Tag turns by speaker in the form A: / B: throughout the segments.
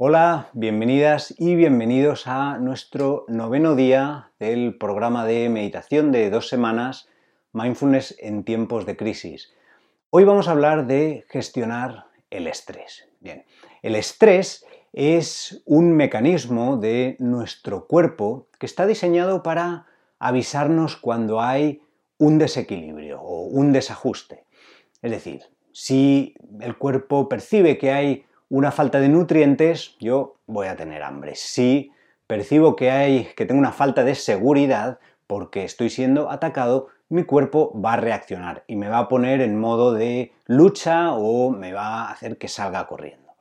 A: Hola, bienvenidas y bienvenidos a nuestro noveno día del programa de meditación de dos semanas, Mindfulness en tiempos de crisis. Hoy vamos a hablar de gestionar el estrés. Bien, el estrés es un mecanismo de nuestro cuerpo que está diseñado para avisarnos cuando hay un desequilibrio o un desajuste. Es decir, si el cuerpo percibe que hay una falta de nutrientes, yo voy a tener hambre. Si percibo que hay que tengo una falta de seguridad porque estoy siendo atacado, mi cuerpo va a reaccionar y me va a poner en modo de lucha o me va a hacer que salga corriendo.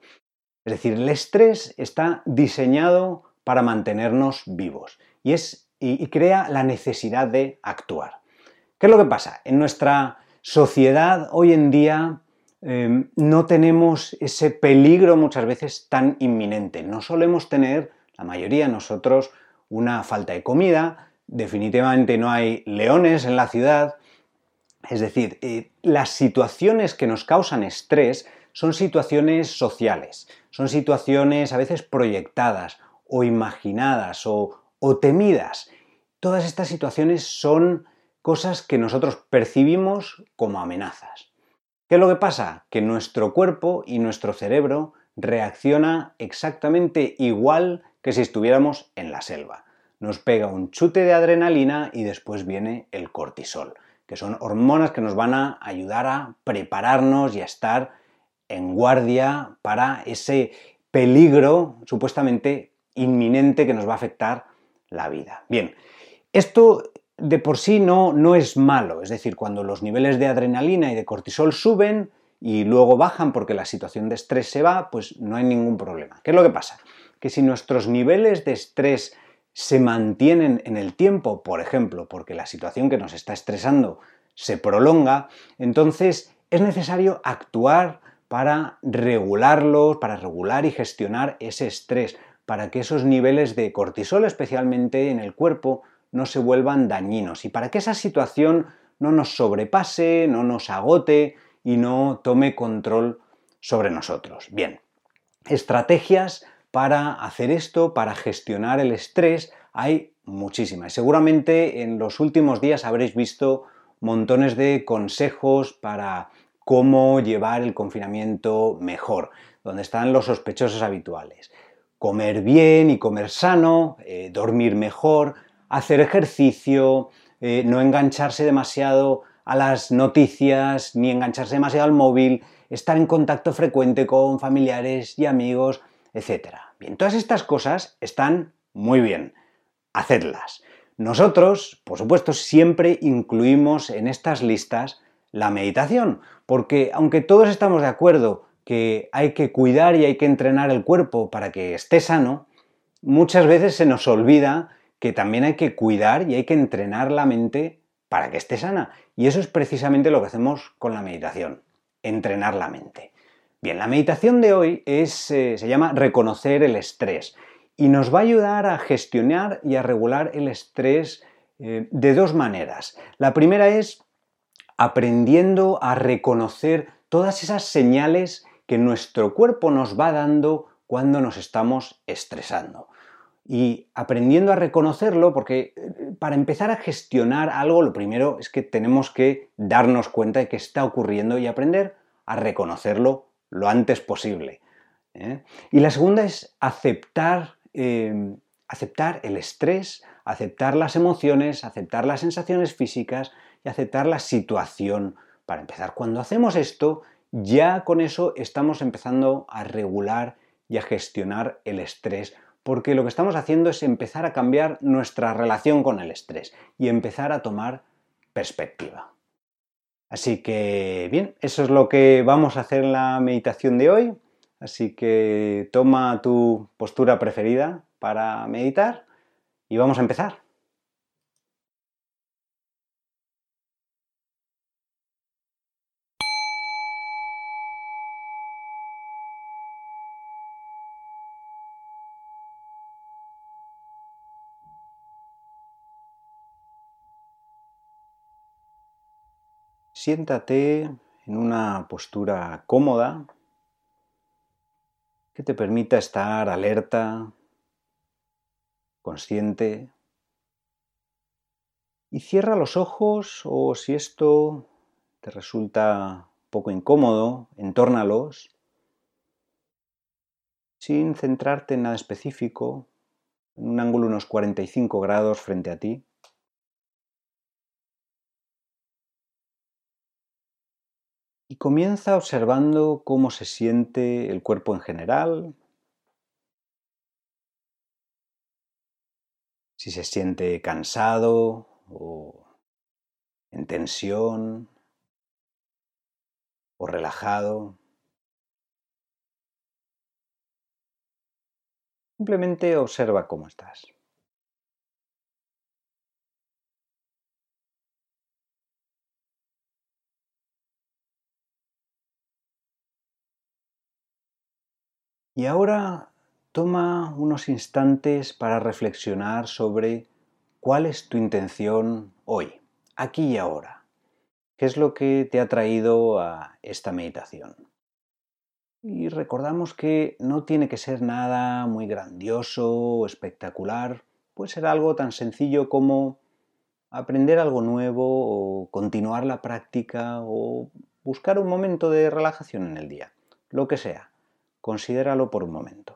A: Es decir, el estrés está diseñado para mantenernos vivos y, es, y, crea la necesidad de actuar. ¿Qué es lo que pasa? En nuestra sociedad hoy en día em, no tenemos ese peligro muchas veces tan inminente. No solemos tener, la mayoría de nosotros, una falta de comida, definitivamente no hay leones en la ciudad. Es decir, eh, las situaciones que nos causan estrés son situaciones sociales, son situaciones a veces proyectadas o imaginadas o, o temidas. Todas estas situaciones son cosas que nosotros percibimos como amenazas. ¿Qué es lo que pasa? Que nuestro cuerpo y nuestro cerebro reacciona exactamente igual que si estuviéramos en la selva nos pega un chute de adrenalina y después viene el cortisol, que son hormonas que nos van a ayudar a prepararnos y a estar en guardia para ese peligro supuestamente inminente que nos va a afectar la vida. Bien, esto de por sí no, no es malo, es decir, cuando los niveles de adrenalina y de cortisol suben y luego bajan porque la situación de estrés se va, pues no hay ningún problema. ¿Qué es lo que pasa? Que si nuestros niveles de estrés se mantienen en el tiempo, por ejemplo, porque la situación que nos está estresando se prolonga, entonces es necesario actuar para regularlos, para regular y gestionar ese estrés, para que esos niveles de cortisol especialmente en el cuerpo no se vuelvan dañinos y para que esa situación no nos sobrepase, no nos agote y no tome control sobre nosotros. Bien, estrategias para hacer esto, para gestionar el estrés, hay muchísimas. Seguramente en los últimos días habréis visto montones de consejos para cómo llevar el confinamiento mejor, donde están los sospechosos habituales. Comer bien y comer sano, eh, dormir mejor, hacer ejercicio, eh, no engancharse demasiado a las noticias, ni engancharse demasiado al móvil, estar en contacto frecuente con familiares y amigos, etc. Bien, todas estas cosas están muy bien, hacedlas. Nosotros, por supuesto, siempre incluimos en estas listas la meditación, porque aunque todos estamos de acuerdo que hay que cuidar y hay que entrenar el cuerpo para que esté sano, muchas veces se nos olvida que también hay que cuidar y hay que entrenar la mente para que esté sana. Y eso es precisamente lo que hacemos con la meditación, entrenar la mente. Bien, la meditación de hoy es, eh, se llama reconocer el estrés y nos va a ayudar a gestionar y a regular el estrés eh, de dos maneras. La primera es aprendiendo a reconocer todas esas señales que nuestro cuerpo nos va dando cuando nos estamos estresando. Y aprendiendo a reconocerlo, porque eh, para empezar a gestionar algo, lo primero es que tenemos que darnos cuenta de que está ocurriendo y aprender a reconocerlo lo antes posible. ¿eh? Y la segunda es aceptar, em, aceptar el estrés, aceptar las emociones, aceptar las sensaciones físicas y aceptar la situación. Para empezar, cuando hacemos esto, ya con eso estamos empezando a regular y a gestionar el estrés, porque lo que estamos haciendo es empezar a cambiar nuestra relación con el estrés y empezar a tomar perspectiva. Así que, bien, eso es lo que vamos a hacer en la meditación de hoy. Así que toma tu postura preferida para meditar y vamos a empezar. Siéntate en una postura cómoda que te permita estar alerta, consciente. Y cierra los ojos o si esto te resulta poco incómodo, entórnalos sin centrarte en nada específico, en un ángulo unos 45 grados frente a ti. Y comienza observando cómo se siente el cuerpo en general, si se siente cansado o en tensión o relajado. Simplemente observa cómo estás. Y ahora toma unos instantes para reflexionar sobre cuál es tu intención hoy, aquí y ahora. ¿Qué es lo que te ha traído a esta meditación? Y recordamos que no tiene que ser nada muy grandioso o espectacular, puede ser algo tan sencillo como aprender algo nuevo o continuar la práctica o buscar un momento de relajación en el día, lo que sea. Considéralo por un momento.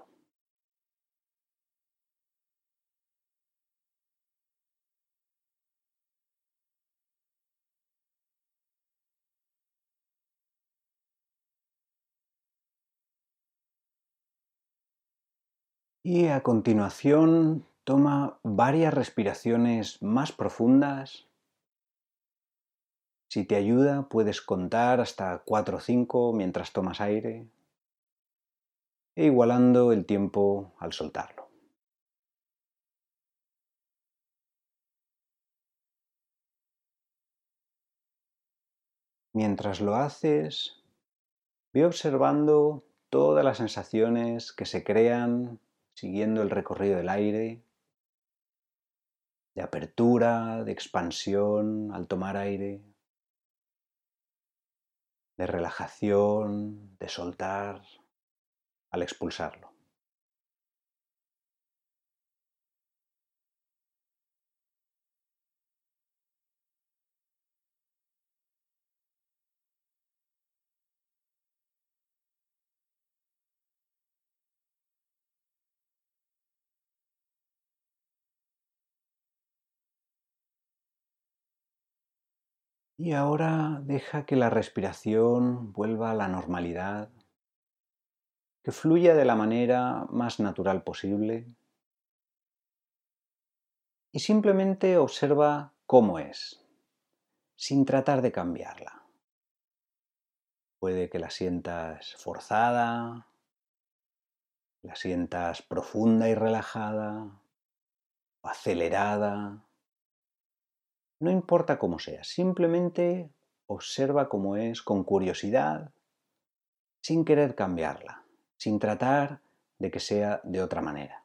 A: Y a continuación toma varias respiraciones más profundas. Si te ayuda, puedes contar hasta 4 o 5 mientras tomas aire e igualando el tiempo al soltarlo. Mientras lo haces, ve observando todas las sensaciones que se crean siguiendo el recorrido del aire, de apertura, de expansión al tomar aire, de relajación, de soltar al expulsarlo. Y ahora deja que la respiración vuelva a la normalidad que fluya de la manera más natural posible y simplemente observa cómo es, sin tratar de cambiarla. Puede que la sientas forzada, la sientas profunda y relajada, o acelerada. No importa cómo sea, simplemente observa cómo es con curiosidad, sin querer cambiarla sin tratar de que sea de otra manera.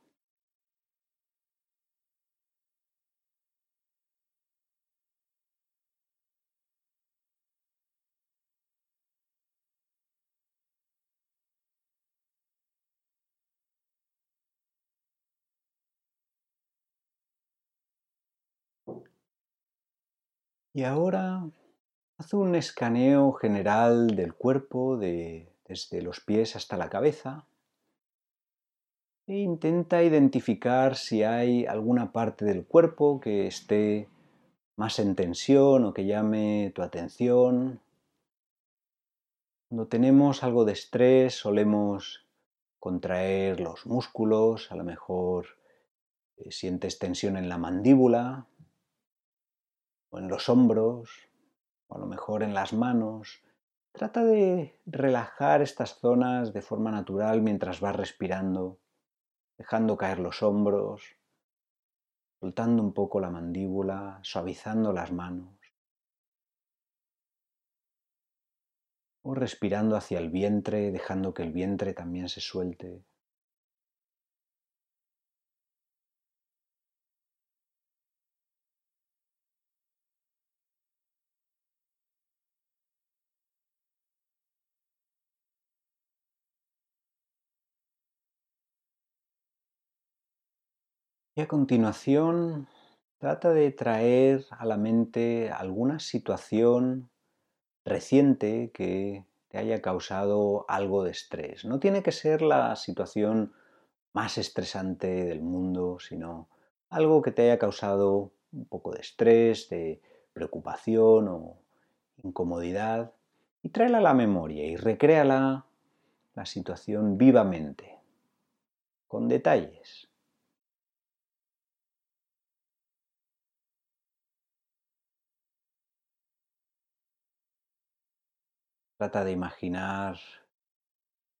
A: Y ahora haz un escaneo general del cuerpo de desde los pies hasta la cabeza e intenta identificar si hay alguna parte del cuerpo que esté más en tensión o que llame tu atención. Cuando tenemos algo de estrés solemos contraer los músculos, a lo mejor eh, sientes tensión en la mandíbula o en los hombros, o a lo mejor en las manos. Trata de relajar estas zonas de forma natural mientras vas respirando, dejando caer los hombros, soltando un poco la mandíbula, suavizando las manos. O respirando hacia el vientre, dejando que el vientre también se suelte. Y a continuación, trata de traer a la mente alguna situación reciente que te haya causado algo de estrés. No tiene que ser la situación más estresante del mundo, sino algo que te haya causado un poco de estrés, de preocupación o incomodidad. Y tráela a la memoria y recréala la situación vivamente, con detalles. Trata de imaginar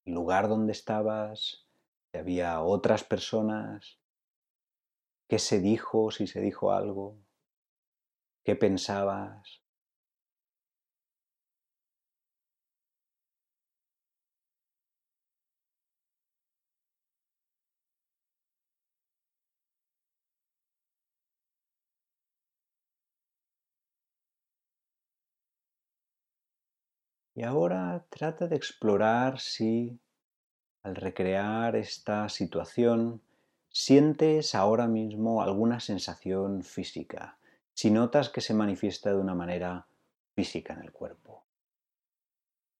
A: el lugar donde estabas, si había otras personas, qué se dijo, si se dijo algo, qué pensabas. Y ahora trata de explorar si al recrear esta situación sientes ahora mismo alguna sensación física, si notas que se manifiesta de una manera física en el cuerpo.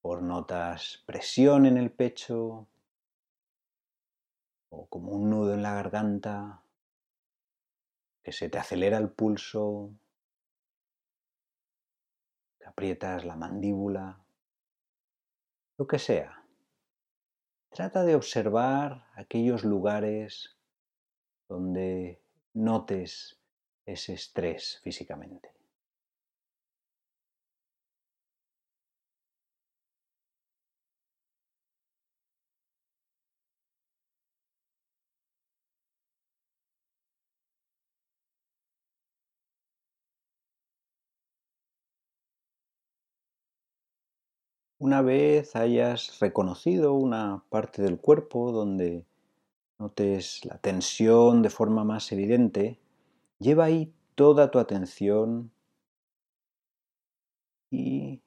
A: Por notas presión en el pecho o como un nudo en la garganta, que se te acelera el pulso, que aprietas la mandíbula lo que sea. Trata de observar aquellos lugares donde notes ese estrés físicamente. Una vez hayas reconocido una parte del cuerpo donde notes la tensión de forma más evidente, lleva ahí toda tu atención y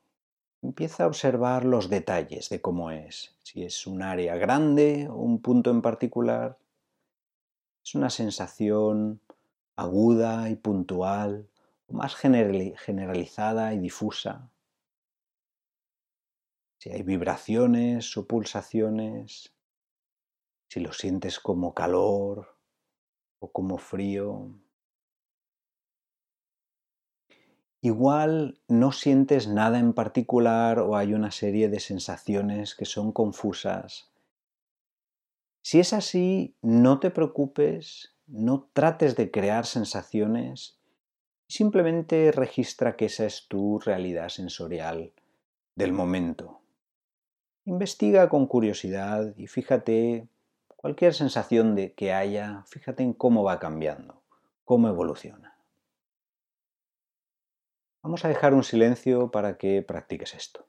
A: empieza a observar los detalles de cómo es. Si es un área grande o un punto en particular, es una sensación aguda y puntual, más generalizada y difusa si hay vibraciones o pulsaciones, si lo sientes como calor o como frío. Igual no sientes nada en particular o hay una serie de sensaciones que son confusas. Si es así, no te preocupes, no trates de crear sensaciones, simplemente registra que esa es tu realidad sensorial del momento. Investiga con curiosidad y fíjate cualquier sensación de que haya, fíjate en cómo va cambiando, cómo evoluciona. Vamos a dejar un silencio para que practiques esto.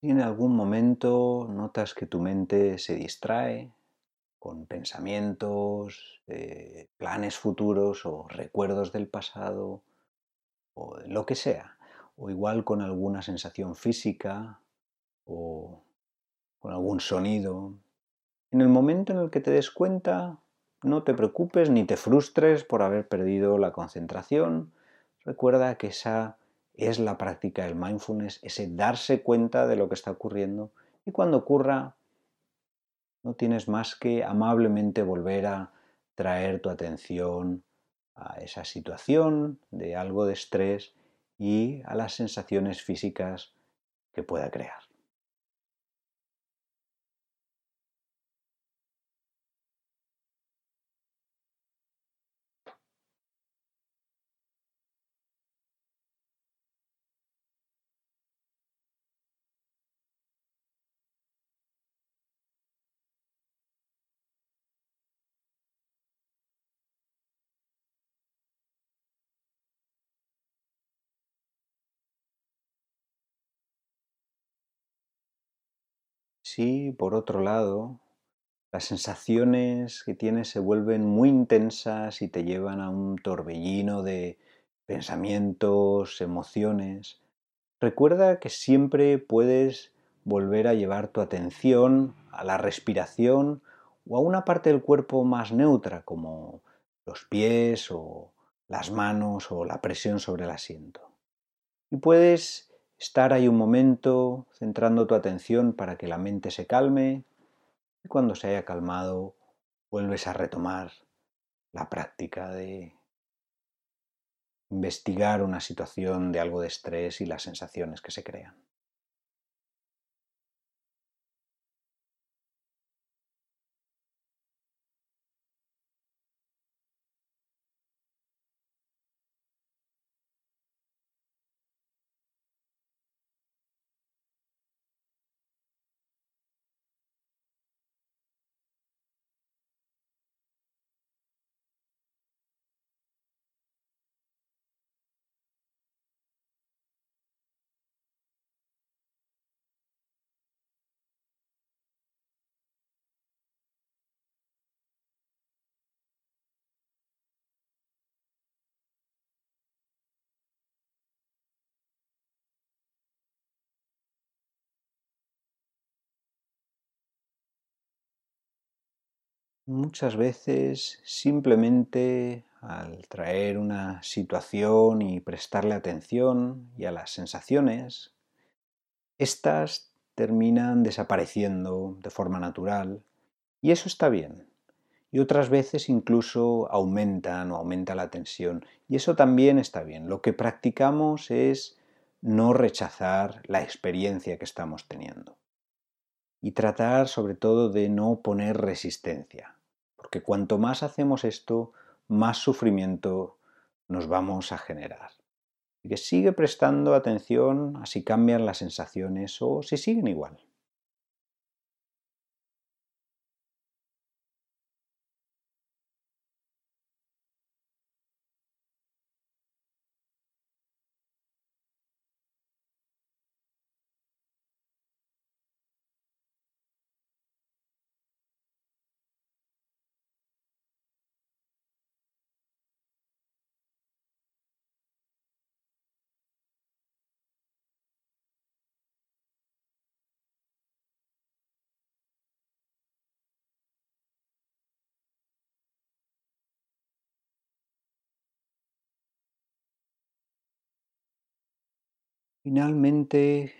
A: Si en algún momento notas que tu mente se distrae con pensamientos, planes futuros o recuerdos del pasado o lo que sea, o igual con alguna sensación física o con algún sonido, en el momento en el que te des cuenta, no te preocupes ni te frustres por haber perdido la concentración. Recuerda que esa es la práctica del mindfulness, ese darse cuenta de lo que está ocurriendo y cuando ocurra no tienes más que amablemente volver a traer tu atención a esa situación de algo de estrés y a las sensaciones físicas que pueda crear. Si, por otro lado, las sensaciones que tienes se vuelven muy intensas y te llevan a un torbellino de pensamientos, emociones, recuerda que siempre puedes volver a llevar tu atención a la respiración o a una parte del cuerpo más neutra como los pies o las manos o la presión sobre el asiento. Y puedes estar ahí un momento centrando tu atención para que la mente se calme y cuando se haya calmado vuelves a retomar la práctica de investigar una situación de algo de estrés y las sensaciones que se crean. Muchas veces simplemente al traer una situación y prestarle atención y a las sensaciones, estas terminan desapareciendo de forma natural y eso está bien. Y otras veces incluso aumentan o aumenta la tensión y eso también está bien. Lo que practicamos es no rechazar la experiencia que estamos teniendo y tratar sobre todo de no poner resistencia porque cuanto más hacemos esto, más sufrimiento nos vamos a generar. Así que sigue prestando atención a si cambian las sensaciones o si siguen igual. Finalmente,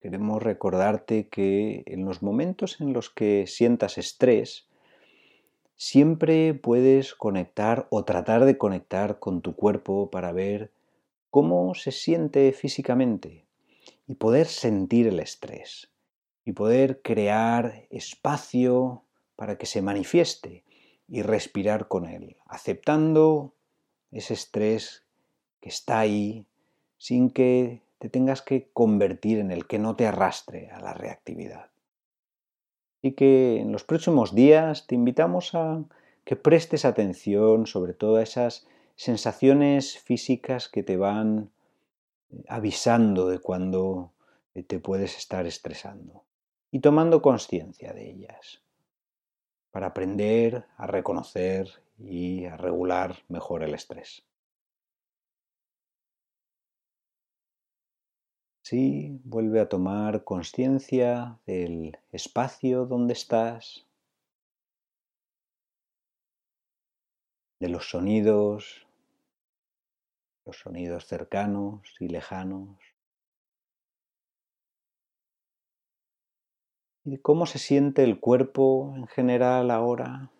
A: queremos recordarte que en los momentos en los que sientas estrés, siempre puedes conectar o tratar de conectar con tu cuerpo para ver cómo se siente físicamente y poder sentir el estrés y poder crear espacio para que se manifieste y respirar con él, aceptando ese estrés que está ahí sin que te tengas que convertir en el que no te arrastre a la reactividad. Y que en los próximos días te invitamos a que prestes atención sobre todo a esas sensaciones físicas que te van eh, avisando de cuando te puedes estar estresando y tomando conciencia de ellas para aprender a reconocer y a regular mejor el estrés. Sí, vuelve a tomar conciencia del espacio donde estás, de los sonidos, los sonidos cercanos y lejanos, y cómo se siente el cuerpo en general ahora,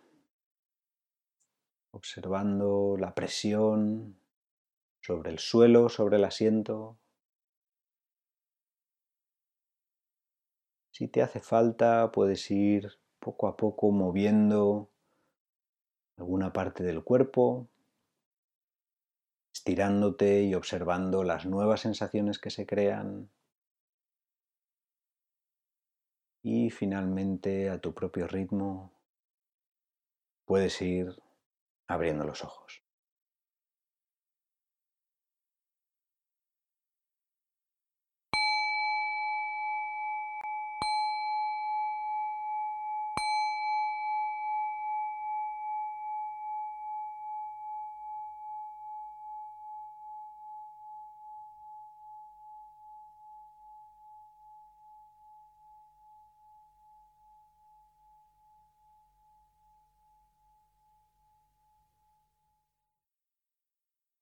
A: observando la presión sobre el suelo, sobre el asiento. Si te hace falta, puedes ir poco a poco moviendo alguna parte del cuerpo, estirándote y observando las nuevas sensaciones que se crean. Y finalmente, a tu propio ritmo, puedes ir abriendo los ojos.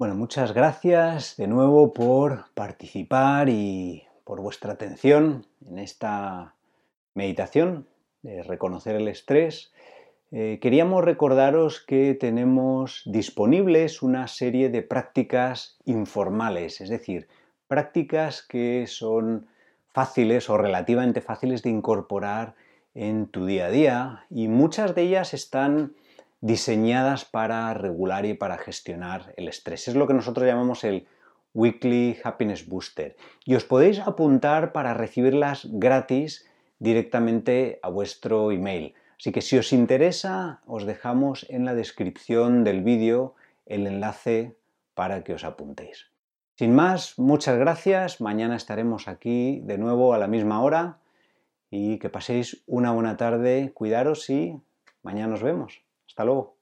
A: Bueno, muchas gracias de nuevo por participar y por vuestra atención en esta meditación de reconocer el estrés. Eh, queríamos recordaros que tenemos disponibles una serie de prácticas informales, es decir, prácticas que son fáciles o relativamente fáciles de incorporar en tu día a día y muchas de ellas están diseñadas para regular y para gestionar el estrés. Es lo que nosotros llamamos el Weekly Happiness Booster y os podéis apuntar para recibirlas gratis directamente a vuestro email. Así que si os interesa, os dejamos en la descripción del vídeo el enlace para que os apuntéis. Sin más, muchas gracias. Mañana estaremos aquí de nuevo a la misma hora y que paséis una buena tarde. Cuidaros y mañana nos vemos. Hasta luego.